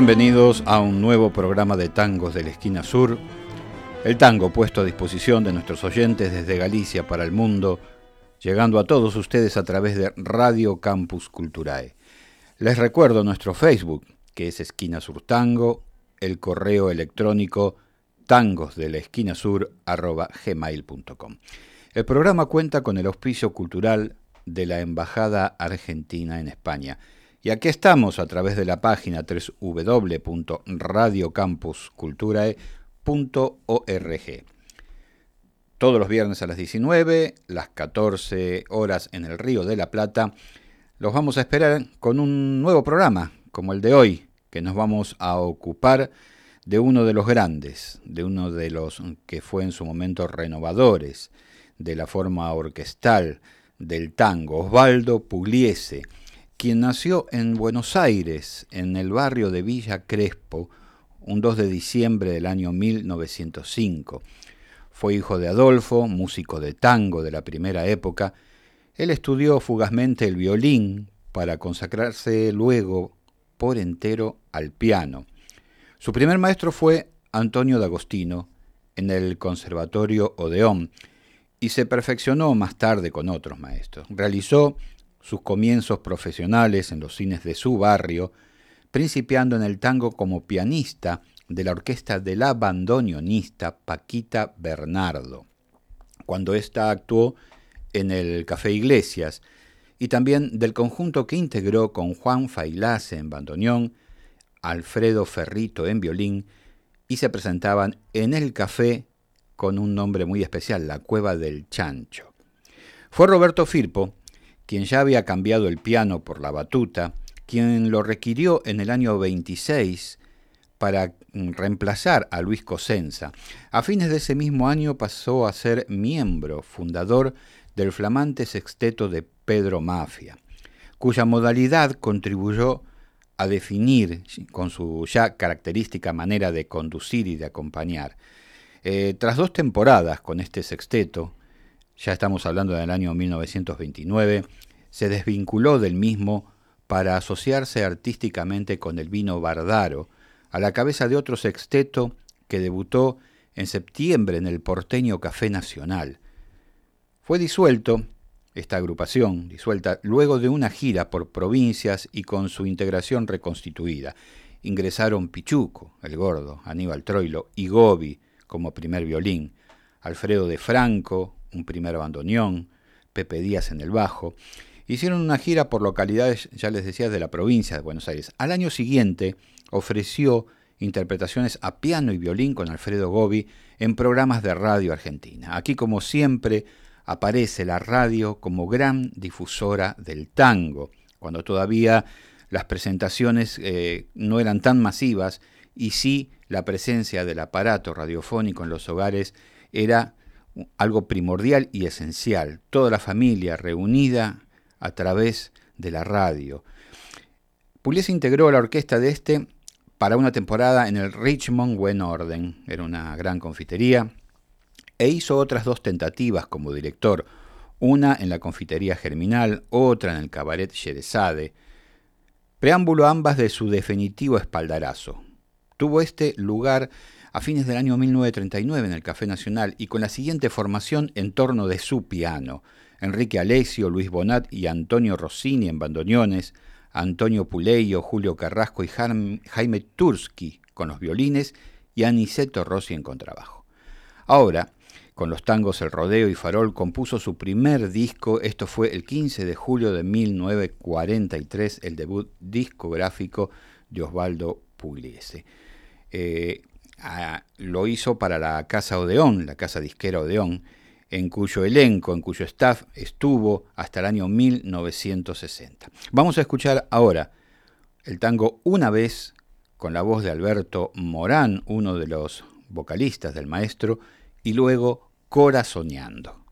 Bienvenidos a un nuevo programa de tangos de la esquina sur. El tango puesto a disposición de nuestros oyentes desde Galicia para el mundo, llegando a todos ustedes a través de Radio Campus Culturae. Les recuerdo nuestro Facebook, que es Esquina Sur Tango, el correo electrónico tangos de la esquina sur gmail.com. El programa cuenta con el auspicio cultural de la Embajada Argentina en España. Y aquí estamos a través de la página www.radiocampusculturae.org. Todos los viernes a las 19, las 14 horas en el Río de la Plata, los vamos a esperar con un nuevo programa, como el de hoy, que nos vamos a ocupar de uno de los grandes, de uno de los que fue en su momento renovadores, de la forma orquestal, del tango, Osvaldo Pugliese, quien nació en Buenos Aires, en el barrio de Villa Crespo, un 2 de diciembre del año 1905. Fue hijo de Adolfo, músico de tango de la primera época. Él estudió fugazmente el violín para consagrarse luego por entero al piano. Su primer maestro fue Antonio D'Agostino en el Conservatorio Odeón, y se perfeccionó más tarde con otros maestros. Realizó sus comienzos profesionales en los cines de su barrio, principiando en el tango como pianista de la orquesta de la bandoneonista Paquita Bernardo, cuando ésta actuó en el Café Iglesias, y también del conjunto que integró con Juan Failase en bandoneón, Alfredo Ferrito en violín, y se presentaban en el Café con un nombre muy especial, la Cueva del Chancho. Fue Roberto Firpo, quien ya había cambiado el piano por la batuta, quien lo requirió en el año 26 para mm, reemplazar a Luis Cosenza. A fines de ese mismo año pasó a ser miembro fundador del flamante sexteto de Pedro Mafia, cuya modalidad contribuyó a definir con su ya característica manera de conducir y de acompañar eh, tras dos temporadas con este sexteto, ya estamos hablando del año 1929, se desvinculó del mismo para asociarse artísticamente con el vino Bardaro, a la cabeza de otro sexteto que debutó en septiembre en el porteño Café Nacional. Fue disuelto, esta agrupación, disuelta luego de una gira por provincias y con su integración reconstituida. Ingresaron Pichuco, el gordo, Aníbal Troilo y Gobi, como primer violín, Alfredo de Franco, un primer bandoneón, Pepe Díaz en el bajo. Hicieron una gira por localidades, ya les decía, de la provincia de Buenos Aires. Al año siguiente ofreció interpretaciones a piano y violín con Alfredo Gobi en programas de radio argentina. Aquí, como siempre, aparece la radio como gran difusora del tango, cuando todavía las presentaciones eh, no eran tan masivas y sí la presencia del aparato radiofónico en los hogares era algo primordial y esencial. Toda la familia reunida a través de la radio. Pugliese integró la orquesta de este para una temporada en el Richmond Buen Orden, era una gran confitería, e hizo otras dos tentativas como director, una en la confitería Germinal, otra en el cabaret Sherezade, preámbulo ambas de su definitivo espaldarazo, Tuvo este lugar a fines del año 1939 en el Café Nacional y con la siguiente formación en torno de su piano. Enrique Alessio, Luis Bonat y Antonio Rossini en bandoneones, Antonio Puleyo, Julio Carrasco y Jaime Tursky con los violines y Aniceto Rossi en contrabajo. Ahora, con los tangos El Rodeo y Farol compuso su primer disco, esto fue el 15 de julio de 1943, el debut discográfico de Osvaldo Pugliese. Eh, lo hizo para la Casa Odeón, la Casa Disquera Odeón, en cuyo elenco, en cuyo staff estuvo hasta el año 1960. Vamos a escuchar ahora el tango Una vez con la voz de Alberto Morán, uno de los vocalistas del maestro, y luego Corazoneando.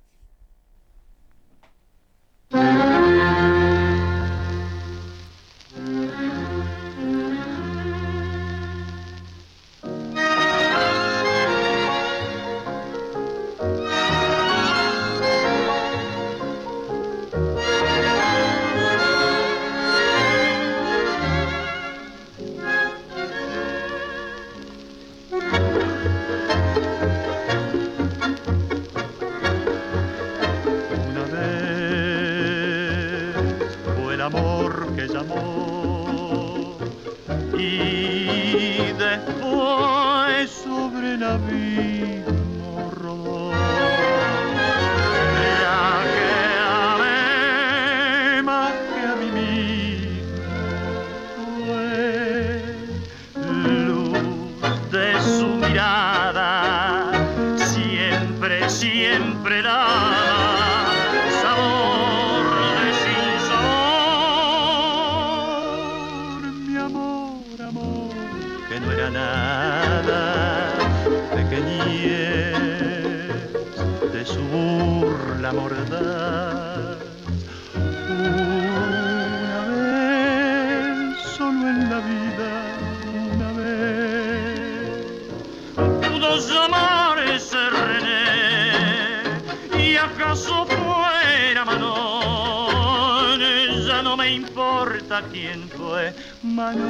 no me importa quién fue, Manorne,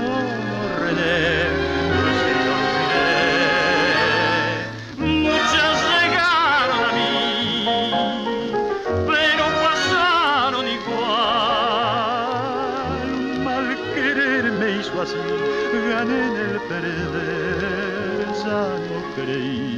no se olvidé. Muchas llegaron a mí, pero pasaron igual. Mal querer me hizo así, gané en el perder, ya no creí.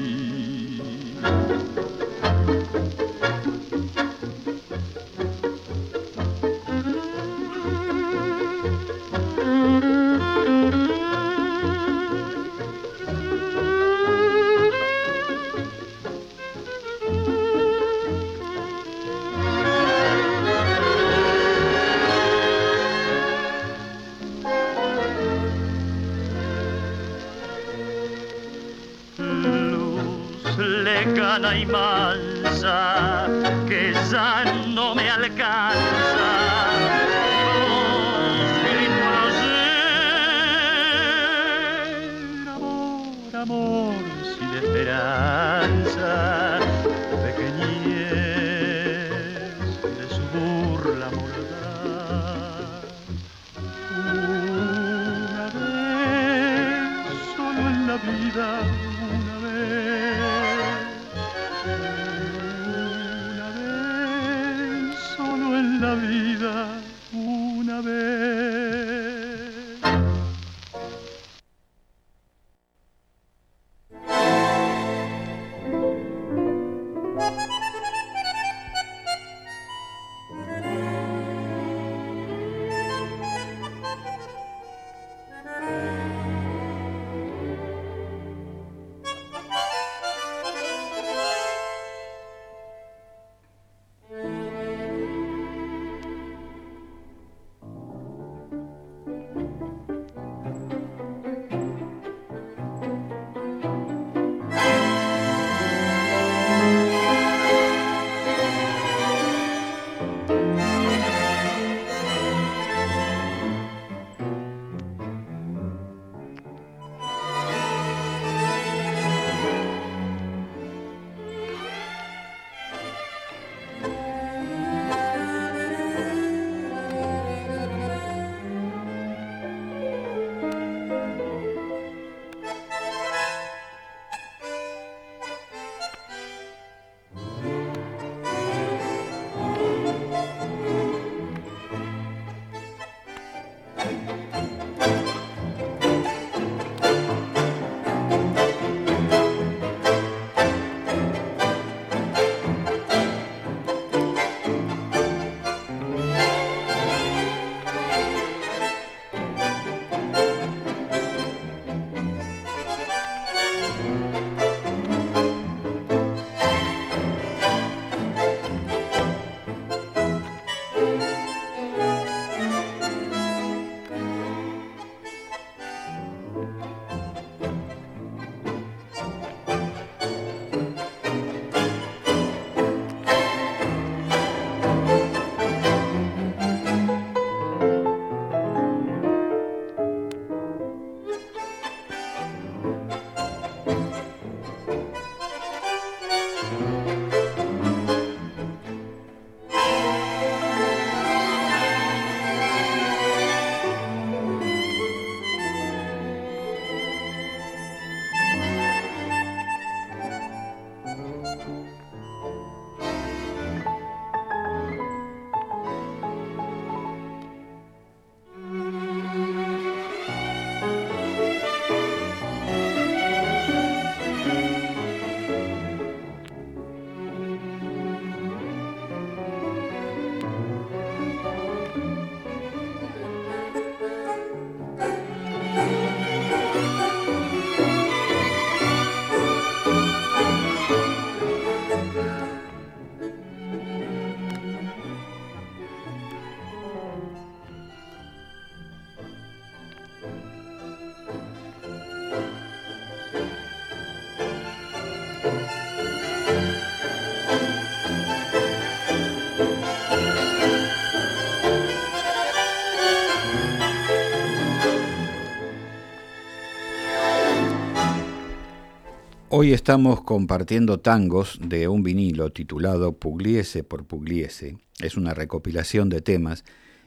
Hoy estamos compartiendo tangos de un vinilo titulado Pugliese por Pugliese. Es una recopilación de temas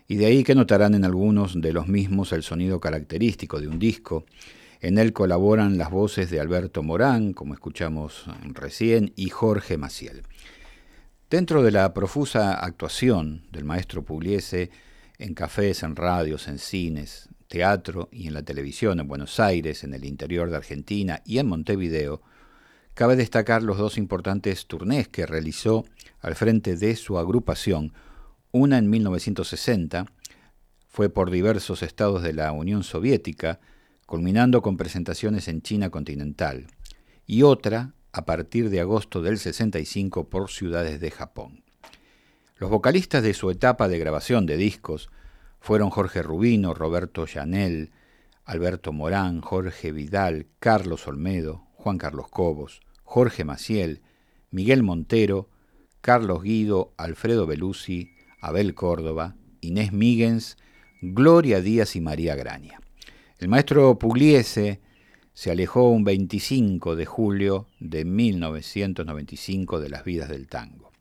y de ahí que notarán en algunos de los mismos el sonido característico de un disco. En él colaboran las voces de Alberto Morán, como escuchamos recién, y Jorge Maciel. Dentro de la profusa actuación del maestro Pugliese en cafés, en radios, en cines, teatro y en la televisión en Buenos Aires, en el interior de Argentina y en Montevideo, Cabe destacar los dos importantes turnés que realizó al frente de su agrupación, una en 1960, fue por diversos estados de la Unión Soviética, culminando con presentaciones en China continental, y otra a partir de agosto del 65 por ciudades de Japón. Los vocalistas de su etapa de grabación de discos fueron Jorge Rubino, Roberto Llanel, Alberto Morán, Jorge Vidal, Carlos Olmedo, Juan Carlos Cobos, Jorge Maciel, Miguel Montero, Carlos Guido, Alfredo Belusi, Abel Córdoba, Inés Míguez, Gloria Díaz y María Graña. El maestro Pugliese se alejó un 25 de julio de 1995 de las vidas del tango.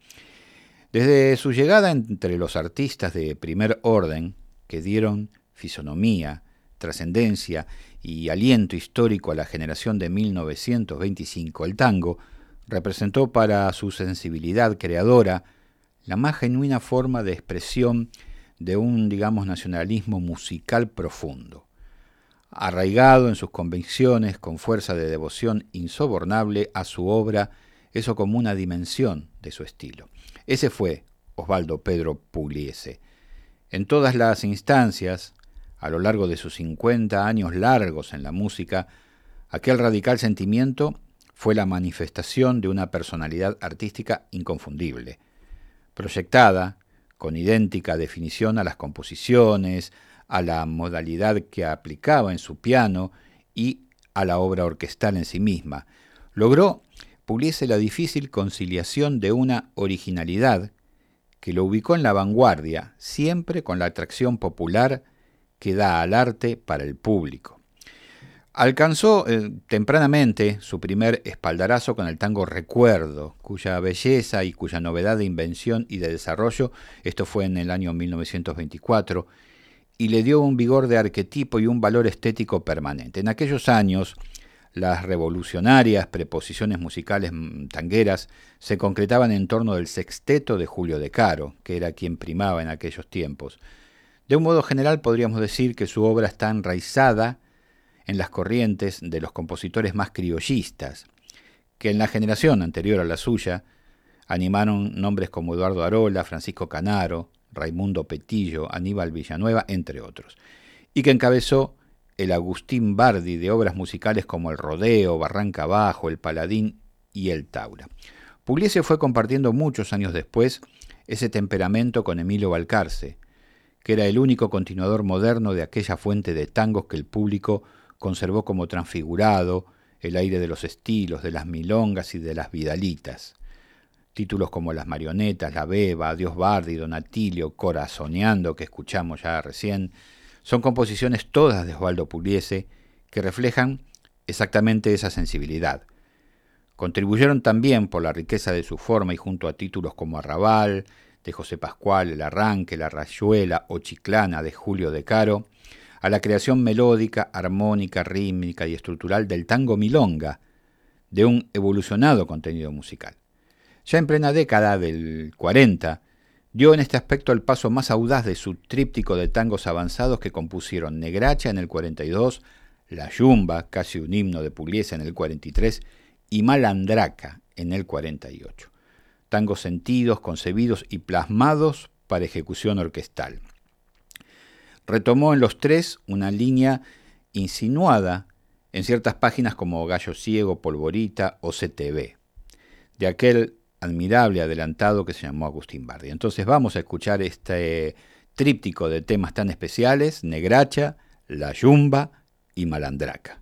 Desde su llegada entre los artistas de primer orden, que dieron fisonomía, trascendencia y aliento histórico a la generación de 1925, el tango representó para su sensibilidad creadora la más genuina forma de expresión de un, digamos, nacionalismo musical profundo. Arraigado en sus convicciones, con fuerza de devoción insobornable a su obra, eso como una dimensión de su estilo. Ese fue Osvaldo Pedro Pugliese. En todas las instancias, a lo largo de sus 50 años largos en la música, aquel radical sentimiento fue la manifestación de una personalidad artística inconfundible, proyectada con idéntica definición a las composiciones, a la modalidad que aplicaba en su piano y a la obra orquestal en sí misma. Logró puliese la difícil conciliación de una originalidad que lo ubicó en la vanguardia, siempre con la atracción popular que da al arte para el público. Alcanzó eh, tempranamente su primer espaldarazo con el tango Recuerdo, cuya belleza y cuya novedad de invención y de desarrollo, esto fue en el año 1924, y le dio un vigor de arquetipo y un valor estético permanente. En aquellos años, las revolucionarias preposiciones musicales mm, tangueras se concretaban en torno del sexteto de Julio de Caro, que era quien primaba en aquellos tiempos. De un modo general podríamos decir que su obra está enraizada en las corrientes de los compositores más criollistas, que en la generación anterior a la suya animaron nombres como Eduardo Arola, Francisco Canaro, Raimundo Petillo, Aníbal Villanueva, entre otros, y que encabezó el Agustín Bardi de obras musicales como El Rodeo, Barranca Abajo, El Paladín y El Taura. Pugliese fue compartiendo muchos años después ese temperamento con Emilio Balcarce, que era el único continuador moderno de aquella fuente de tangos que el público conservó como transfigurado, el aire de los estilos, de las milongas y de las vidalitas. Títulos como Las Marionetas, La Beba, Dios Bardi, Donatilio, Corazoneando, que escuchamos ya recién, son composiciones todas de Osvaldo Pugliese que reflejan exactamente esa sensibilidad. Contribuyeron también por la riqueza de su forma y junto a títulos como Arrabal, de José Pascual, El Arranque, La Rayuela o Chiclana de Julio de Caro, a la creación melódica, armónica, rítmica y estructural del tango milonga, de un evolucionado contenido musical. Ya en plena década del 40, dio en este aspecto el paso más audaz de su tríptico de tangos avanzados que compusieron Negracha en el 42, La Yumba, casi un himno de Pugliese en el 43, y Malandraca en el 48 tangos sentidos, concebidos y plasmados para ejecución orquestal. Retomó en los tres una línea insinuada en ciertas páginas como Gallo Ciego, Polvorita o CTV, de aquel admirable adelantado que se llamó Agustín Bardi. Entonces vamos a escuchar este tríptico de temas tan especiales, Negracha, La Yumba y Malandraca.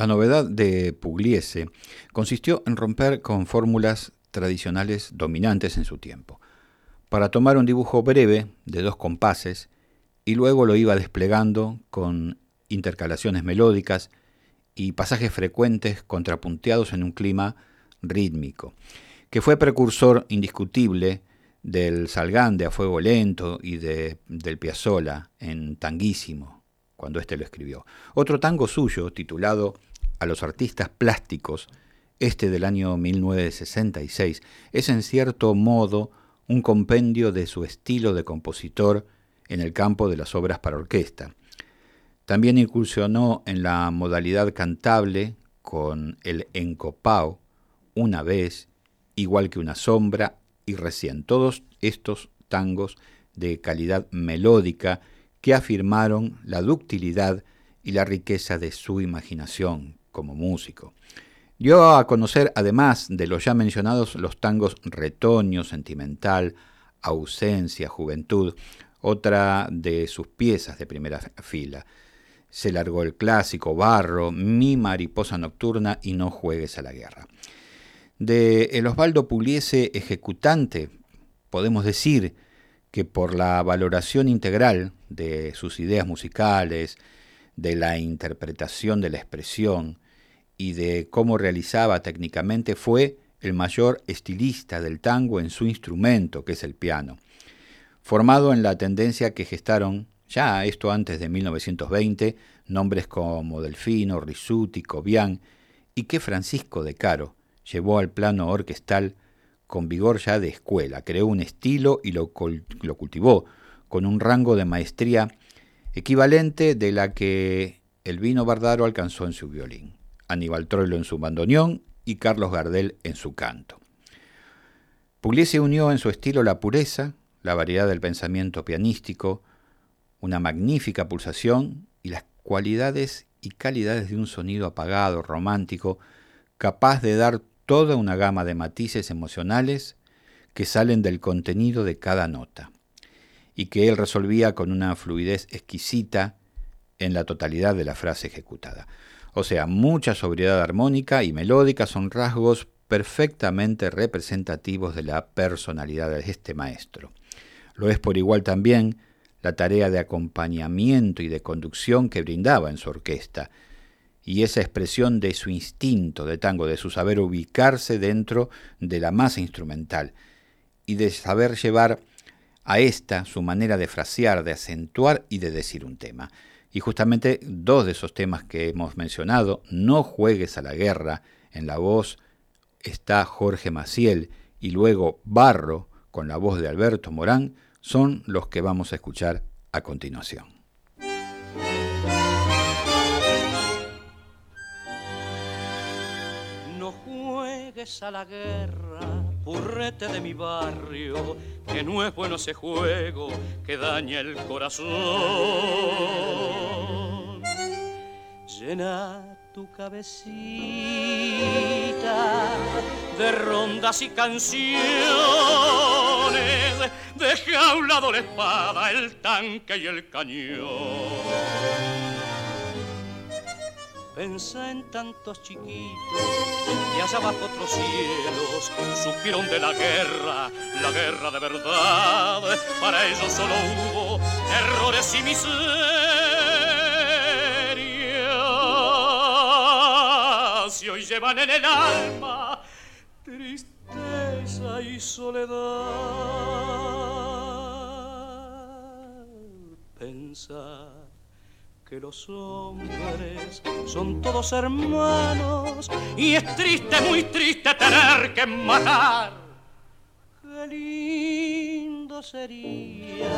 La novedad de Pugliese consistió en romper con fórmulas tradicionales dominantes en su tiempo, para tomar un dibujo breve de dos compases y luego lo iba desplegando con intercalaciones melódicas y pasajes frecuentes contrapunteados en un clima rítmico, que fue precursor indiscutible del Salgán a fuego lento y de, del Piazzolla en Tanguísimo, cuando éste lo escribió. Otro tango suyo, titulado A los artistas plásticos, este del año 1966, es en cierto modo un compendio de su estilo de compositor en el campo de las obras para orquesta. También incursionó en la modalidad cantable con el encopao, una vez, igual que una sombra y recién. Todos estos tangos de calidad melódica que afirmaron la ductilidad y la riqueza de su imaginación como músico. Dio a conocer, además de los ya mencionados, los tangos retoño, sentimental, ausencia, juventud, otra de sus piezas de primera fila. Se largó el clásico Barro, Mi mariposa nocturna y No juegues a la guerra. De el Osvaldo Pugliese ejecutante, podemos decir que por la valoración integral de sus ideas musicales, de la interpretación de la expresión y de cómo realizaba técnicamente, fue el mayor estilista del tango en su instrumento, que es el piano. Formado en la tendencia que gestaron, ya esto antes de 1920, nombres como Delfino, Risuti, Cobian, y que Francisco de Caro llevó al plano orquestal con vigor ya de escuela, creó un estilo y lo, lo cultivó con un rango de maestría equivalente de la que el vino Bardaro alcanzó en su violín, Aníbal Troilo en su bandoneón y Carlos Gardel en su canto. Pugliese unió en su estilo la pureza, la variedad del pensamiento pianístico, una magnífica pulsación y las cualidades y calidades de un sonido apagado, romántico, capaz de dar toda una gama de matices emocionales que salen del contenido de cada nota, y que él resolvía con una fluidez exquisita en la totalidad de la frase ejecutada. O sea, mucha sobriedad armónica y melódica son rasgos perfectamente representativos de la personalidad de este maestro. Lo es por igual también la tarea de acompañamiento y de conducción que brindaba en su orquesta, y esa expresión de su instinto de tango, de su saber ubicarse dentro de la masa instrumental, y de saber llevar a esta su manera de frasear, de acentuar y de decir un tema. Y justamente dos de esos temas que hemos mencionado, No juegues a la guerra, en la voz está Jorge Maciel, y luego Barro, con la voz de Alberto Morán, son los que vamos a escuchar a continuación. No juegues a la guerra, purrete de mi barrio, que no es bueno ese juego que daña el corazón. Llena tu cabecita de rondas y canciones. Deja a un lado la espada, el tanque y el cañón. Pensa en tantos chiquitos y allá bajo otros cielos supieron de la guerra, la guerra de verdad. Para ellos solo hubo errores y miserias y llevan en el alma tristeza y soledad. Pensar que los hombres son todos hermanos y es triste, muy triste tener que matar. Qué lindo sería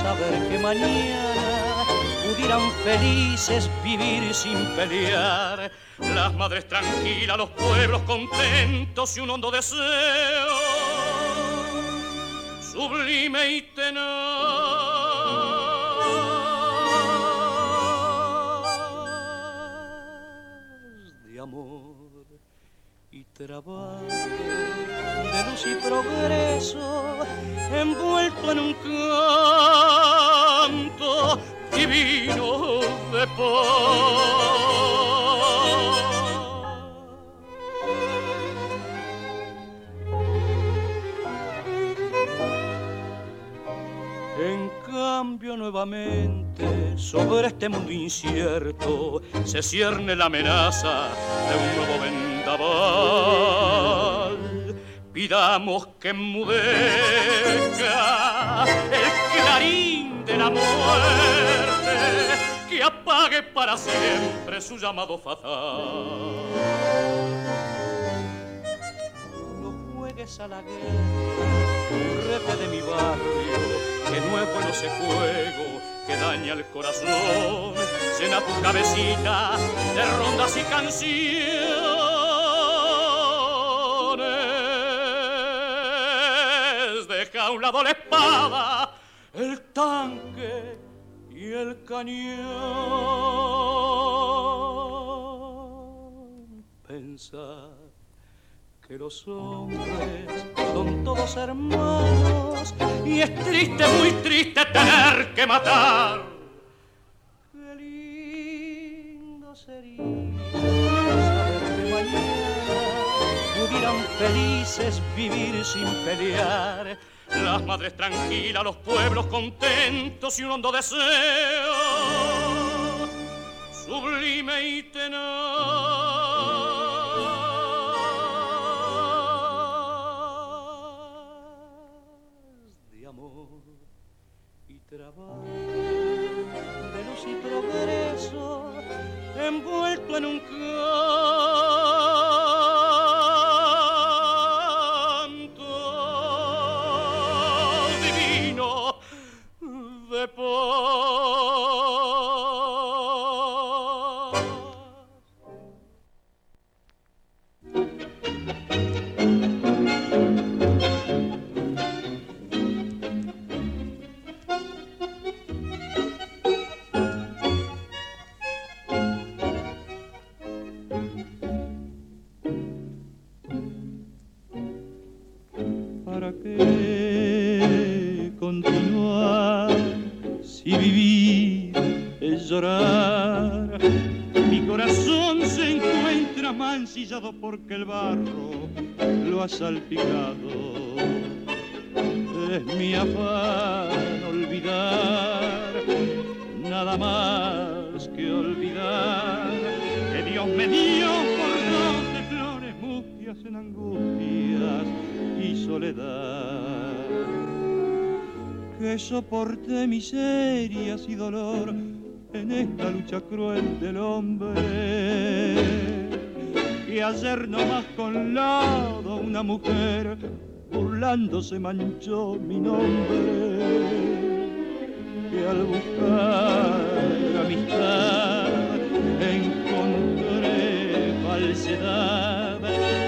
saber que mañana pudieran felices vivir sin pelear las madres tranquilas, los pueblos contentos y un hondo deseo sublime y tenaz de luz y progreso, envuelto en un canto divino de paz. En cambio nuevamente sobre este mundo incierto se cierne la amenaza de un nuevo vendaval Pidamos que enmudezca el clarín de la muerte, que apague para siempre su llamado fatal. No juegues a la guerra, de mi barrio que no es bueno ese juego que daña el corazón. Cena tu cabecita de rondas y canciones. Un lado la espada, el tanque y el cañón. Pensar que los hombres son todos hermanos y es triste, muy triste tener que matar. Qué lindo sería pudieran felices vivir sin pelear. Las madres tranquilas, los pueblos contentos y un hondo deseo sublime y tenaz trabajo de luz y progreso envuelto en un miserias y dolor en esta lucha cruel del hombre. Que ayer más con lado una mujer burlándose manchó mi nombre. Que al buscar amistad encontré falsedad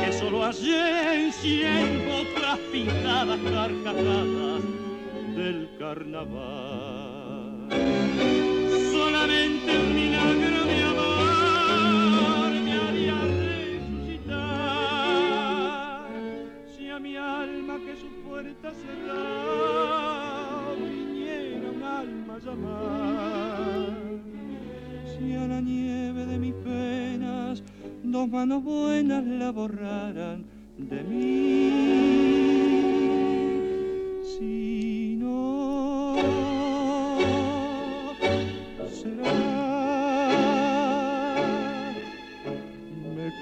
que solo hallé en cien otras pintadas carcajadas carnaval solamente un milagro de que su puerta cerrada viniera un alma llamar. Si a la nieve de mis penas dos manos buenas la borraran de mí. Si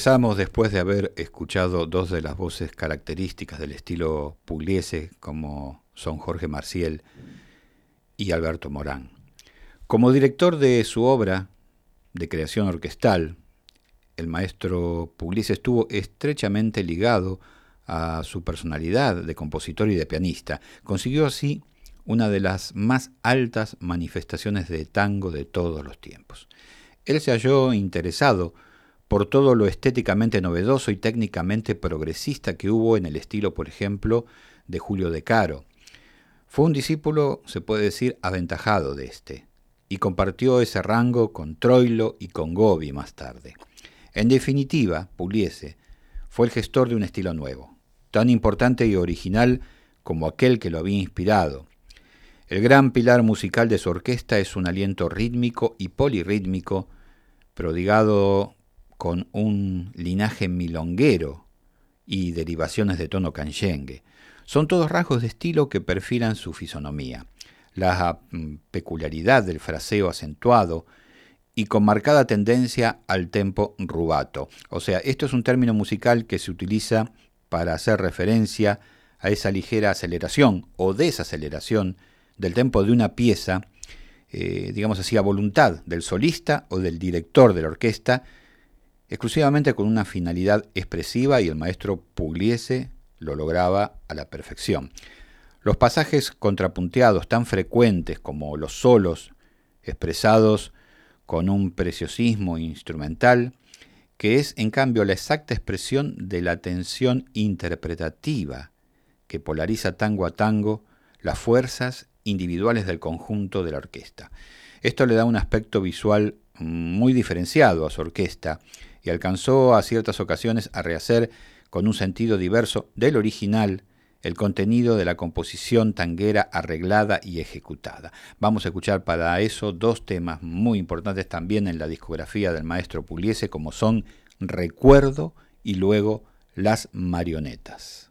Regresamos después de haber escuchado dos de las voces características del estilo pugliese, como son Jorge Marciel y Alberto Morán. Como director de su obra de creación orquestal, el maestro Pugliese estuvo estrechamente ligado a su personalidad de compositor y de pianista. Consiguió así una de las más altas manifestaciones de tango de todos los tiempos. Él se halló interesado por todo lo estéticamente novedoso y técnicamente progresista que hubo en el estilo, por ejemplo, de Julio de Caro. Fue un discípulo, se puede decir, aventajado de este, y compartió ese rango con Troilo y con Gobi más tarde. En definitiva, Pugliese fue el gestor de un estilo nuevo, tan importante y original como aquel que lo había inspirado. El gran pilar musical de su orquesta es un aliento rítmico y polirrítmico, prodigado con un linaje milonguero y derivaciones de tono canchengue. Son todos rasgos de estilo que perfilan su fisonomía. La mm, peculiaridad del fraseo acentuado y con marcada tendencia al tempo rubato. O sea, esto es un término musical que se utiliza para hacer referencia a esa ligera aceleración o desaceleración del tempo de una pieza, eh, digamos así, a voluntad del solista o del director de la orquesta, exclusivamente con una finalidad expresiva y el maestro Pugliese lo lograba a la perfección. Los pasajes contrapunteados tan frecuentes como los solos expresados con un preciosismo instrumental, que es en cambio la exacta expresión de la tensión interpretativa que polariza tango a tango las fuerzas individuales del conjunto de la orquesta. Esto le da un aspecto visual muy diferenciado a su orquesta y alcanzó a ciertas ocasiones a rehacer con un sentido diverso del original el contenido de la composición tanguera arreglada y ejecutada. Vamos a escuchar para eso dos temas muy importantes también en la discografía del maestro Pugliese, como son Recuerdo y luego Las Marionetas.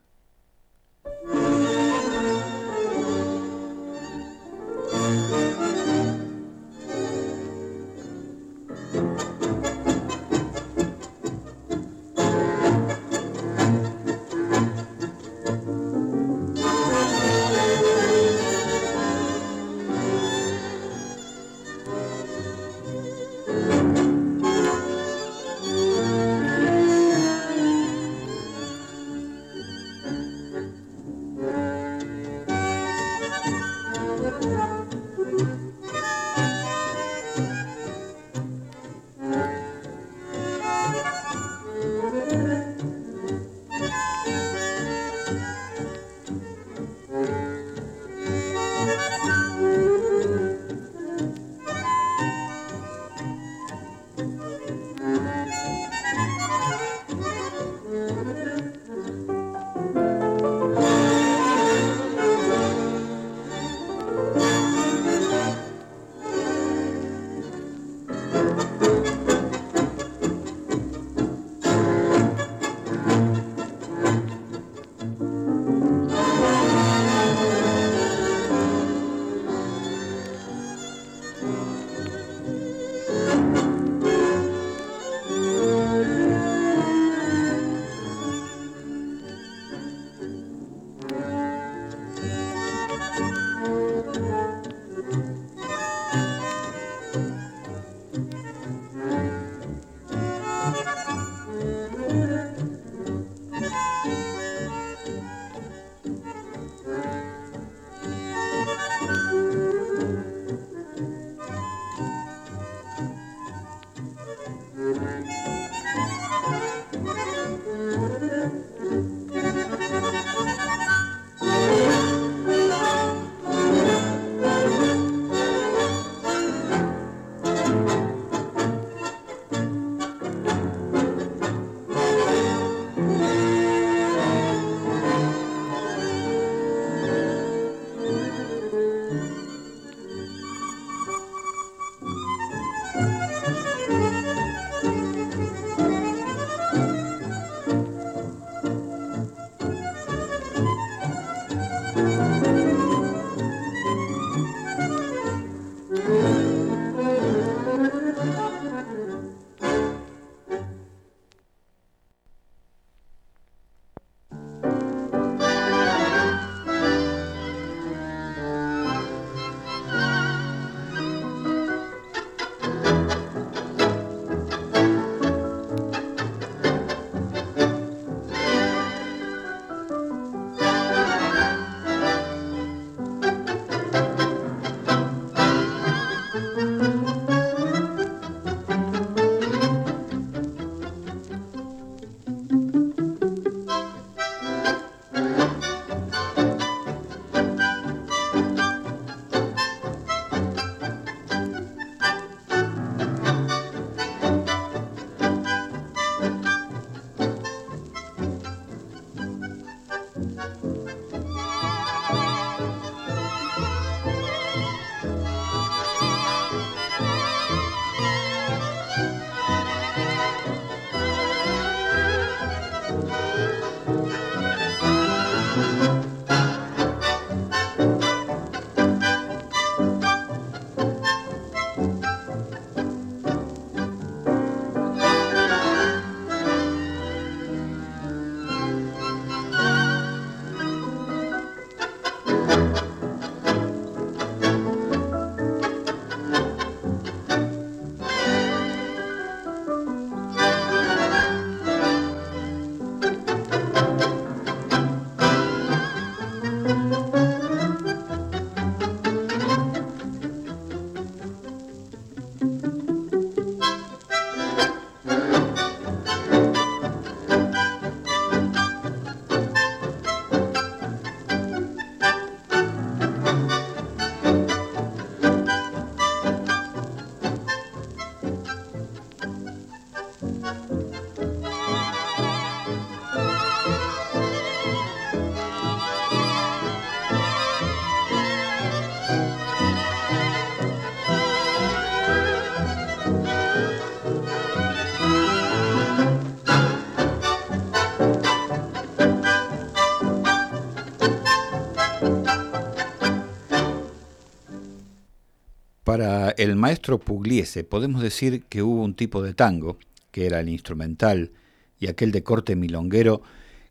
Para el maestro Pugliese podemos decir que hubo un tipo de tango, que era el instrumental, y aquel de corte milonguero,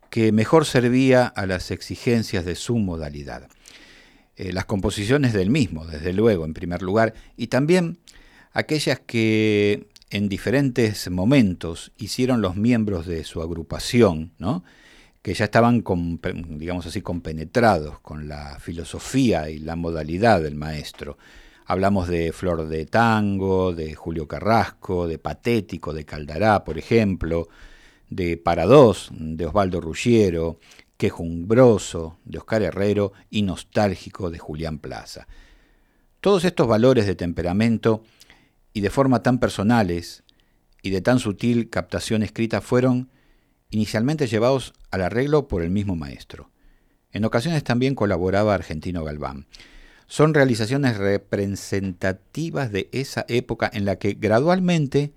que mejor servía a las exigencias de su modalidad. Eh, las composiciones del mismo, desde luego, en primer lugar, y también aquellas que en diferentes momentos hicieron los miembros de su agrupación, ¿no? que ya estaban, digamos así, compenetrados con la filosofía y la modalidad del maestro. Hablamos de Flor de Tango, de Julio Carrasco, de Patético, de Caldará, por ejemplo, de Parados, de Osvaldo Ruggiero, Quejumbroso, de Oscar Herrero y Nostálgico, de Julián Plaza. Todos estos valores de temperamento y de forma tan personales y de tan sutil captación escrita fueron inicialmente llevados al arreglo por el mismo maestro. En ocasiones también colaboraba Argentino Galván. Son realizaciones representativas de esa época en la que gradualmente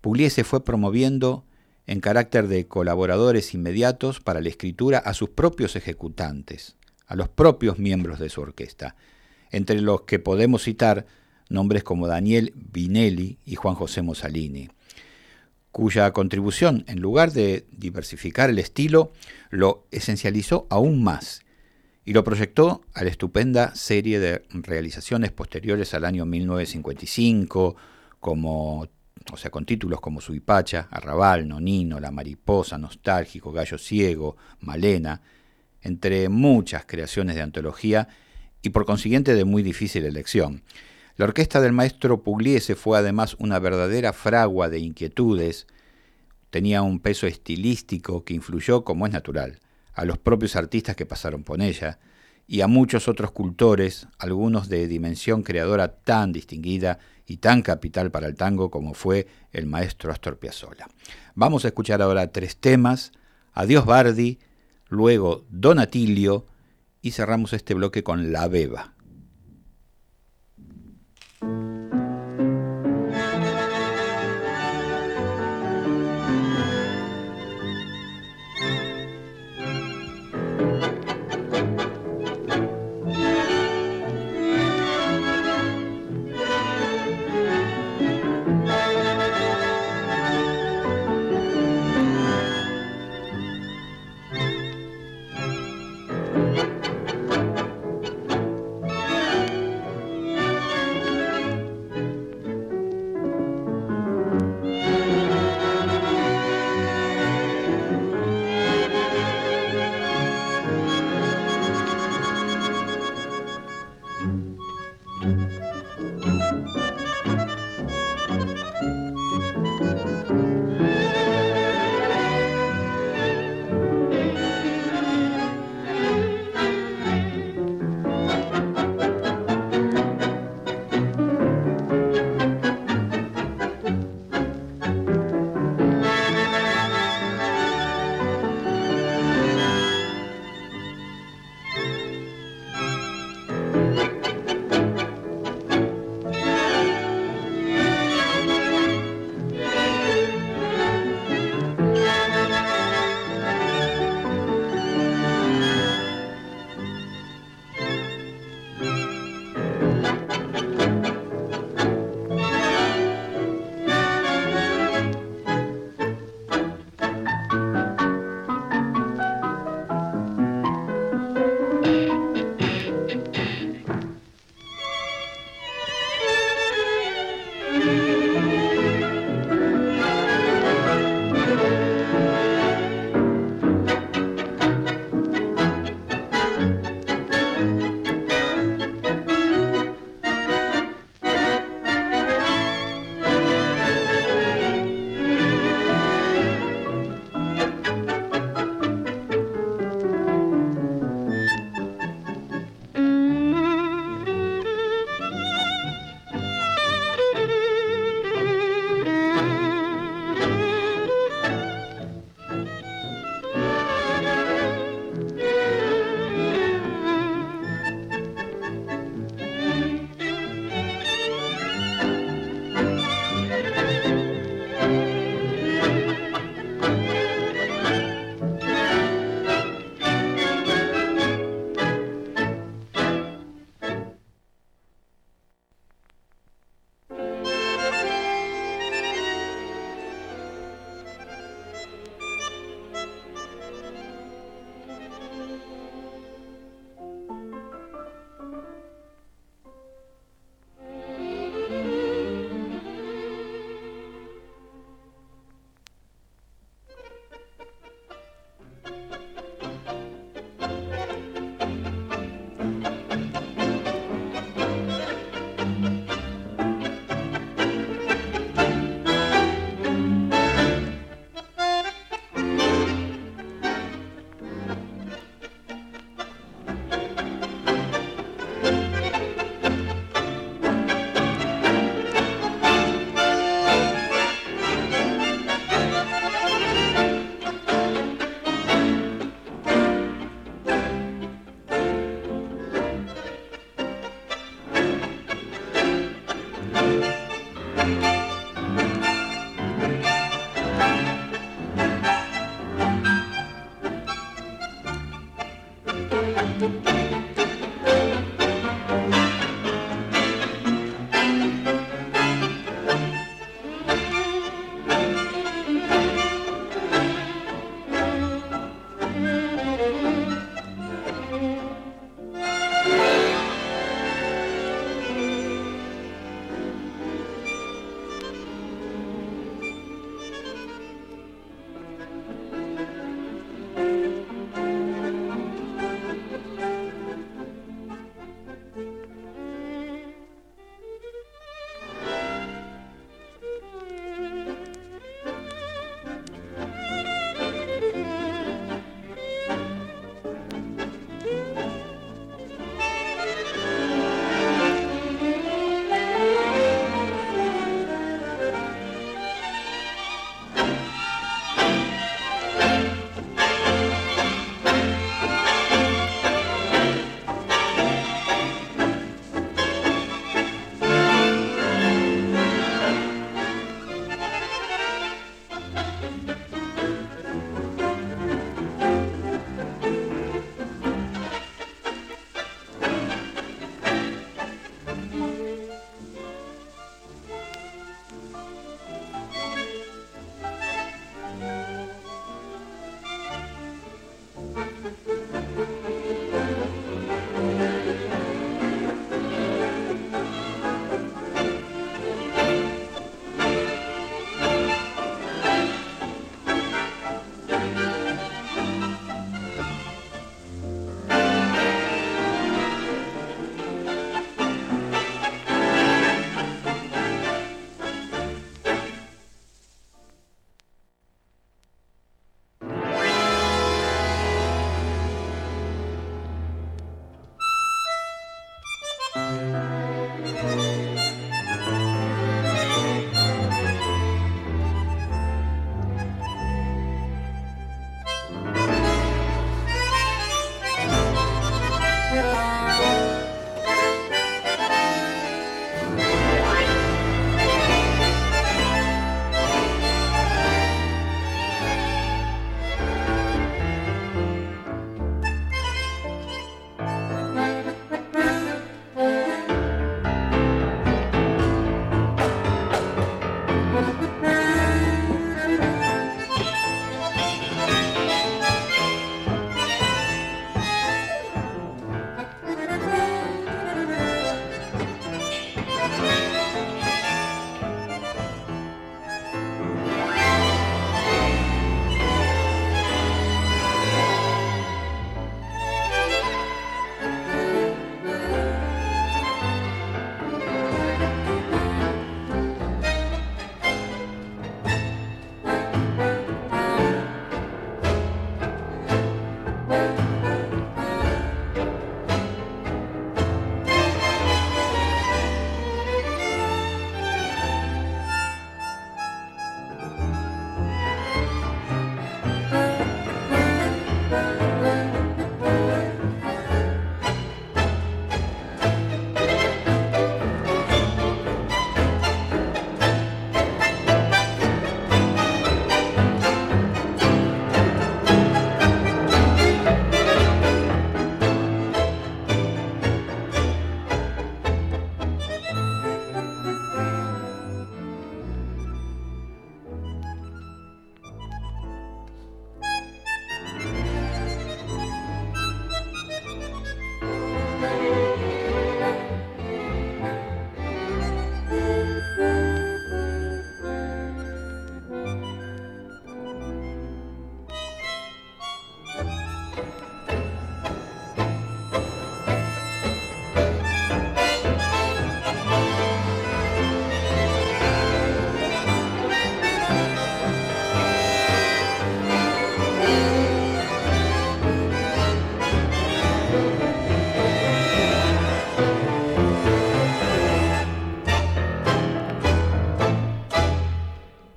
Pugliese fue promoviendo en carácter de colaboradores inmediatos para la escritura a sus propios ejecutantes, a los propios miembros de su orquesta, entre los que podemos citar nombres como Daniel Vinelli y Juan José Mussolini cuya contribución, en lugar de diversificar el estilo, lo esencializó aún más y lo proyectó a la estupenda serie de realizaciones posteriores al año 1955, como, o sea, con títulos como Suipacha, Arrabal, Nonino, La Mariposa, Nostálgico, Gallo Ciego, Malena, entre muchas creaciones de antología y por consiguiente de muy difícil elección. La orquesta del maestro Pugliese fue además una verdadera fragua de inquietudes, tenía un peso estilístico que influyó, como es natural, a los propios artistas que pasaron por ella y a muchos otros cultores, algunos de dimensión creadora tan distinguida y tan capital para el tango como fue el maestro Astor Piazzolla. Vamos a escuchar ahora tres temas, Adiós Bardi, luego Don Atilio y cerramos este bloque con La Beba.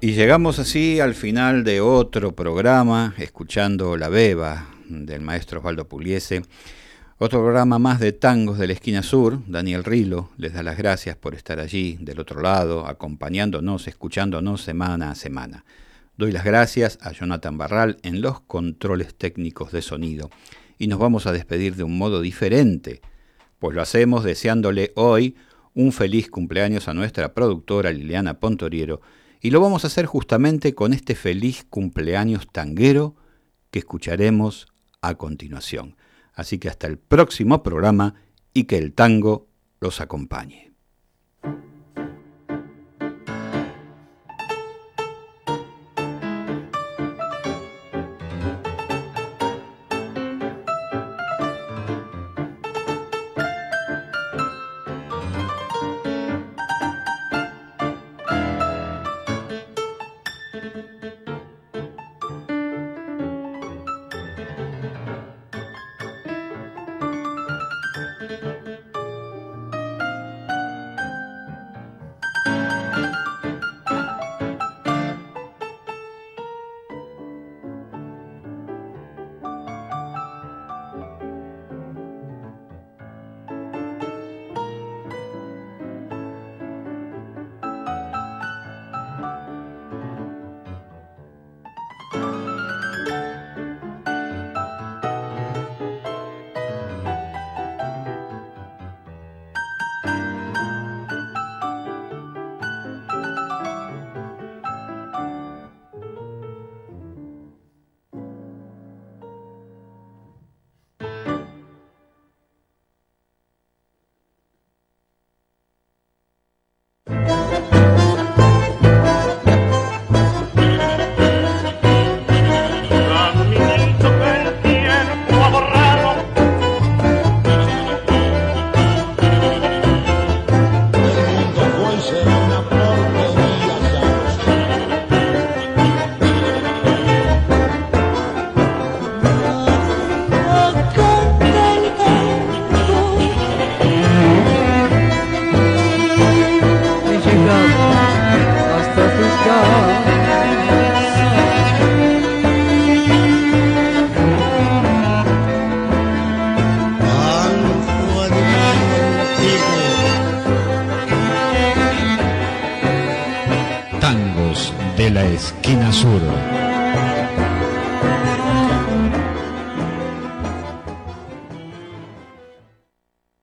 Y llegamos así al final de otro programa, escuchando La Beba del maestro Osvaldo Pugliese. Otro programa más de tangos de la esquina sur. Daniel Rilo les da las gracias por estar allí, del otro lado, acompañándonos, escuchándonos semana a semana. Doy las gracias a Jonathan Barral en los controles técnicos de sonido. Y nos vamos a despedir de un modo diferente, pues lo hacemos deseándole hoy un feliz cumpleaños a nuestra productora Liliana Pontoriero y lo vamos a hacer justamente con este feliz cumpleaños tanguero que escucharemos a continuación. Así que hasta el próximo programa y que el tango los acompañe.